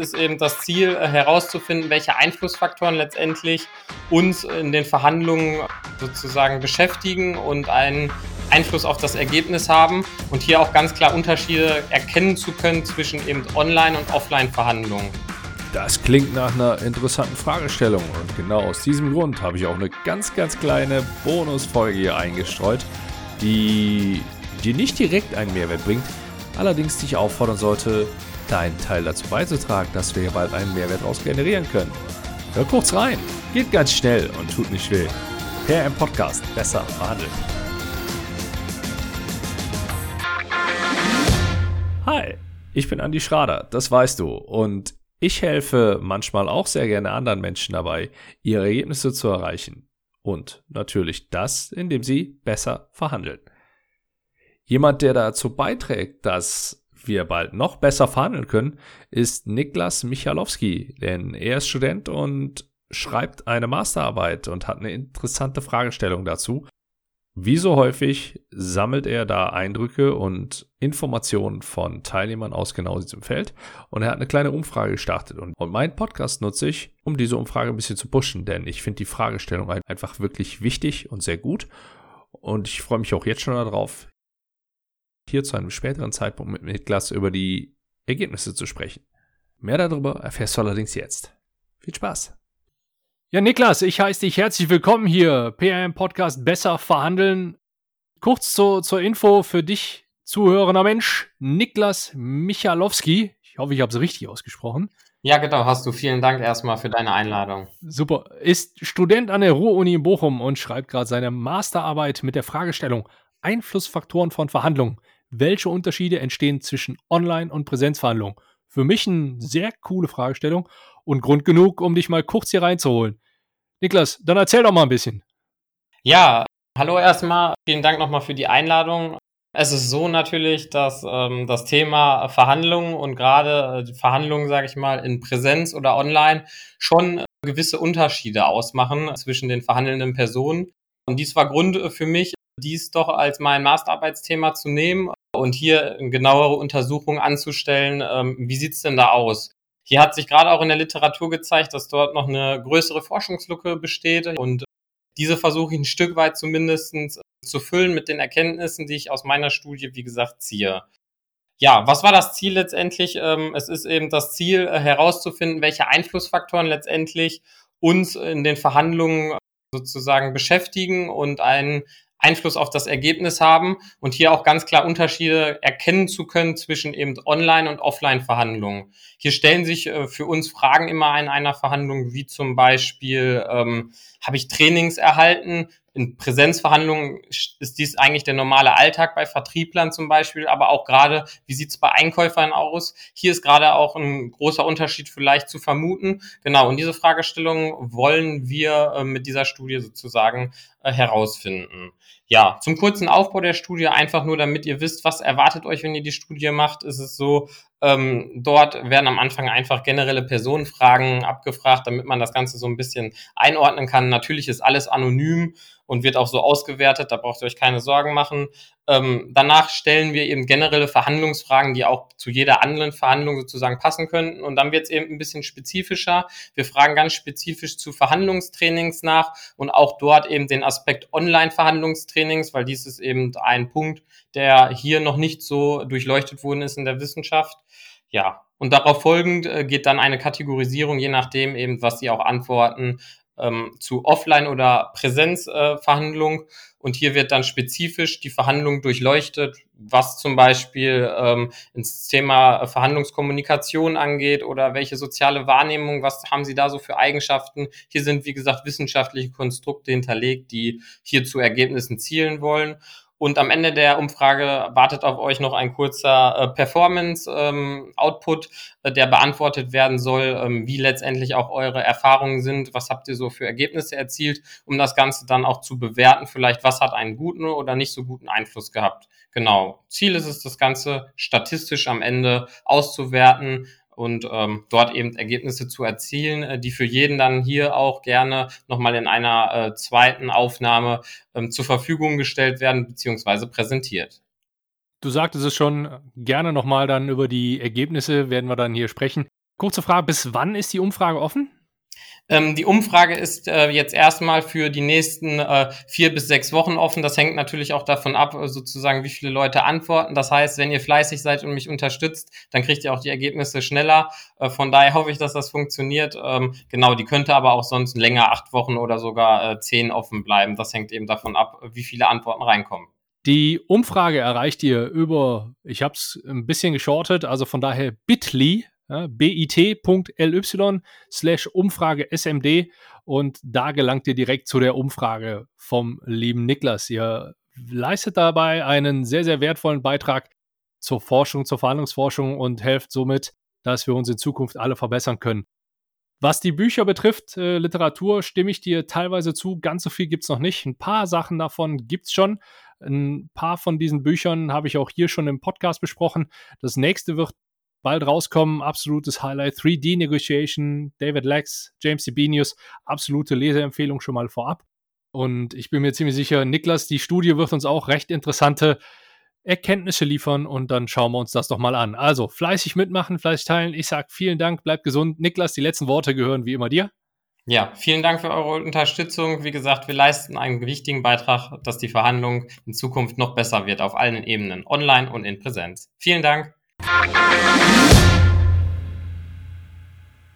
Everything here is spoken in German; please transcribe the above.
ist eben das Ziel äh, herauszufinden, welche Einflussfaktoren letztendlich uns in den Verhandlungen sozusagen beschäftigen und einen Einfluss auf das Ergebnis haben und hier auch ganz klar Unterschiede erkennen zu können zwischen eben Online- und Offline-Verhandlungen. Das klingt nach einer interessanten Fragestellung und genau aus diesem Grund habe ich auch eine ganz, ganz kleine Bonusfolge hier eingestreut, die dir nicht direkt einen Mehrwert bringt, allerdings dich auffordern sollte, deinen Teil dazu beizutragen, dass wir hier bald einen Mehrwert daraus generieren können. Hör kurz rein, geht ganz schnell und tut nicht weh. Per im Podcast besser verhandeln. Hi, ich bin Andi Schrader, das weißt du, und ich helfe manchmal auch sehr gerne anderen Menschen dabei, ihre Ergebnisse zu erreichen. Und natürlich das, indem sie besser verhandeln. Jemand, der dazu beiträgt, dass wir bald noch besser verhandeln können, ist Niklas Michalowski, denn er ist Student und schreibt eine Masterarbeit und hat eine interessante Fragestellung dazu. Wie so häufig sammelt er da Eindrücke und Informationen von Teilnehmern aus genau diesem Feld. Und er hat eine kleine Umfrage gestartet. Und, und meinen Podcast nutze ich, um diese Umfrage ein bisschen zu pushen, denn ich finde die Fragestellung einfach wirklich wichtig und sehr gut. Und ich freue mich auch jetzt schon darauf, hier zu einem späteren Zeitpunkt mit Niklas über die Ergebnisse zu sprechen. Mehr darüber erfährst du allerdings jetzt. Viel Spaß! Ja, Niklas, ich heiße dich herzlich willkommen hier. PRM Podcast Besser verhandeln. Kurz zu, zur Info für dich, zuhörender Mensch. Niklas Michalowski. Ich hoffe, ich habe es richtig ausgesprochen. Ja, genau, hast du. Vielen Dank erstmal für deine Einladung. Super. Ist Student an der Ruhr-Uni in Bochum und schreibt gerade seine Masterarbeit mit der Fragestellung Einflussfaktoren von Verhandlungen. Welche Unterschiede entstehen zwischen Online- und Präsenzverhandlungen? Für mich eine sehr coole Fragestellung und Grund genug, um dich mal kurz hier reinzuholen. Niklas, dann erzähl doch mal ein bisschen. Ja, hallo erstmal. Vielen Dank nochmal für die Einladung. Es ist so natürlich, dass ähm, das Thema Verhandlungen und gerade äh, Verhandlungen, sage ich mal, in Präsenz oder online schon äh, gewisse Unterschiede ausmachen zwischen den verhandelnden Personen. Und dies war Grund für mich, dies doch als mein Masterarbeitsthema zu nehmen und hier eine genauere Untersuchung anzustellen. Ähm, wie sieht's denn da aus? Hier hat sich gerade auch in der Literatur gezeigt, dass dort noch eine größere Forschungslücke besteht und diese versuche ich ein Stück weit zumindest zu füllen mit den Erkenntnissen, die ich aus meiner Studie, wie gesagt, ziehe. Ja, was war das Ziel letztendlich? Ähm, es ist eben das Ziel äh, herauszufinden, welche Einflussfaktoren letztendlich uns in den Verhandlungen sozusagen beschäftigen und einen Einfluss auf das Ergebnis haben und hier auch ganz klar Unterschiede erkennen zu können zwischen eben Online- und Offline-Verhandlungen. Hier stellen sich äh, für uns Fragen immer in einer Verhandlung, wie zum Beispiel, ähm, habe ich Trainings erhalten? In Präsenzverhandlungen ist dies eigentlich der normale Alltag bei Vertrieblern zum Beispiel, aber auch gerade, wie sieht es bei Einkäufern aus? Hier ist gerade auch ein großer Unterschied vielleicht zu vermuten. Genau, und diese Fragestellung wollen wir äh, mit dieser Studie sozusagen äh, herausfinden. Ja, zum kurzen Aufbau der Studie, einfach nur damit ihr wisst, was erwartet euch, wenn ihr die Studie macht, ist es so, ähm, dort werden am Anfang einfach generelle Personenfragen abgefragt, damit man das Ganze so ein bisschen einordnen kann. Natürlich ist alles anonym und wird auch so ausgewertet, da braucht ihr euch keine Sorgen machen. Ähm, danach stellen wir eben generelle Verhandlungsfragen, die auch zu jeder anderen Verhandlung sozusagen passen könnten. Und dann wird es eben ein bisschen spezifischer. Wir fragen ganz spezifisch zu Verhandlungstrainings nach und auch dort eben den Aspekt Online-Verhandlungstrainings, weil dies ist eben ein Punkt, der hier noch nicht so durchleuchtet worden ist in der Wissenschaft. Ja, und darauf folgend äh, geht dann eine Kategorisierung, je nachdem eben, was Sie auch antworten, ähm, zu Offline- oder Präsenzverhandlung. Äh, und hier wird dann spezifisch die Verhandlung durchleuchtet, was zum Beispiel ähm, ins Thema Verhandlungskommunikation angeht oder welche soziale Wahrnehmung, was haben Sie da so für Eigenschaften. Hier sind, wie gesagt, wissenschaftliche Konstrukte hinterlegt, die hier zu Ergebnissen zielen wollen. Und am Ende der Umfrage wartet auf euch noch ein kurzer äh, Performance-Output, ähm, äh, der beantwortet werden soll, ähm, wie letztendlich auch eure Erfahrungen sind, was habt ihr so für Ergebnisse erzielt, um das Ganze dann auch zu bewerten, vielleicht was hat einen guten oder nicht so guten Einfluss gehabt. Genau. Ziel ist es, das Ganze statistisch am Ende auszuwerten, und ähm, dort eben Ergebnisse zu erzielen, äh, die für jeden dann hier auch gerne nochmal in einer äh, zweiten Aufnahme ähm, zur Verfügung gestellt werden beziehungsweise präsentiert. Du sagtest es schon, gerne nochmal dann über die Ergebnisse werden wir dann hier sprechen. kurze Frage, bis wann ist die Umfrage offen? Ähm, die Umfrage ist äh, jetzt erstmal für die nächsten äh, vier bis sechs Wochen offen. Das hängt natürlich auch davon ab, äh, sozusagen, wie viele Leute antworten. Das heißt, wenn ihr fleißig seid und mich unterstützt, dann kriegt ihr auch die Ergebnisse schneller. Äh, von daher hoffe ich, dass das funktioniert. Ähm, genau, die könnte aber auch sonst länger, acht Wochen oder sogar äh, zehn offen bleiben. Das hängt eben davon ab, wie viele Antworten reinkommen. Die Umfrage erreicht ihr über, ich habe es ein bisschen geschortet, also von daher bit.ly, ja, bit.ly slash Umfrage SMD und da gelangt ihr direkt zu der Umfrage vom lieben Niklas. Ihr leistet dabei einen sehr, sehr wertvollen Beitrag zur Forschung, zur Verhandlungsforschung und helft somit, dass wir uns in Zukunft alle verbessern können. Was die Bücher betrifft, äh, Literatur, stimme ich dir teilweise zu. Ganz so viel gibt es noch nicht. Ein paar Sachen davon gibt es schon. Ein paar von diesen Büchern habe ich auch hier schon im Podcast besprochen. Das nächste wird bald rauskommen. Absolutes Highlight. 3D Negotiation, David Lex, James Sebenius. Absolute Leseempfehlung schon mal vorab. Und ich bin mir ziemlich sicher, Niklas, die Studie wird uns auch recht interessante Erkenntnisse liefern und dann schauen wir uns das doch mal an. Also fleißig mitmachen, fleißig teilen. Ich sage vielen Dank, bleibt gesund. Niklas, die letzten Worte gehören wie immer dir. Ja, vielen Dank für eure Unterstützung. Wie gesagt, wir leisten einen wichtigen Beitrag, dass die Verhandlung in Zukunft noch besser wird auf allen Ebenen, online und in Präsenz. Vielen Dank. Thank you.